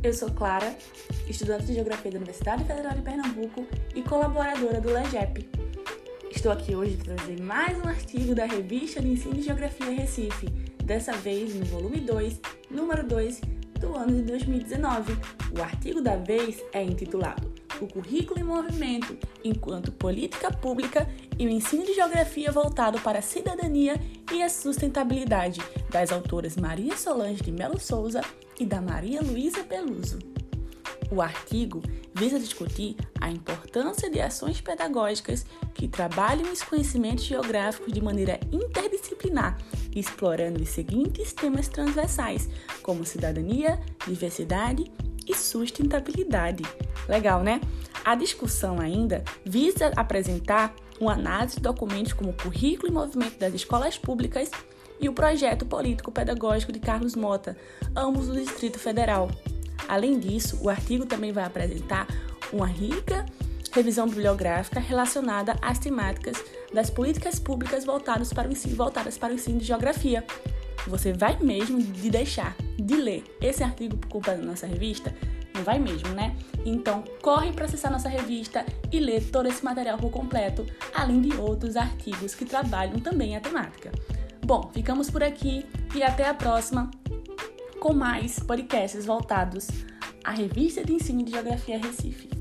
Eu sou Clara, estudante de Geografia da Universidade Federal de Pernambuco e colaboradora do LEGEP. Estou aqui hoje para trazer mais um artigo da revista de Ensino de Geografia Recife, dessa vez no volume 2, número 2, do ano de 2019. O artigo da vez é intitulado O Currículo em Movimento enquanto Política Pública e o Ensino de Geografia voltado para a Cidadania e a Sustentabilidade, das autoras Maria Solange de Melo Souza e da Maria Luísa Peluso. O artigo visa discutir a importância de ações pedagógicas que trabalham os conhecimentos geográficos de maneira interdisciplinar, explorando os seguintes temas transversais, como cidadania, diversidade e sustentabilidade. Legal, né? A discussão ainda visa apresentar uma análise de documentos como o Currículo e Movimento das Escolas Públicas e o Projeto Político-Pedagógico de Carlos Mota, ambos do Distrito Federal. Além disso, o artigo também vai apresentar uma rica revisão bibliográfica relacionada às temáticas das políticas públicas voltadas para o ensino, voltadas para o ensino de geografia. Você vai mesmo de deixar de ler esse artigo por culpa da nossa revista? Não vai mesmo, né? Então, corre para acessar nossa revista e ler todo esse material por completo, além de outros artigos que trabalham também a temática. Bom, ficamos por aqui e até a próxima com mais podcasts voltados à revista de ensino de Geografia Recife.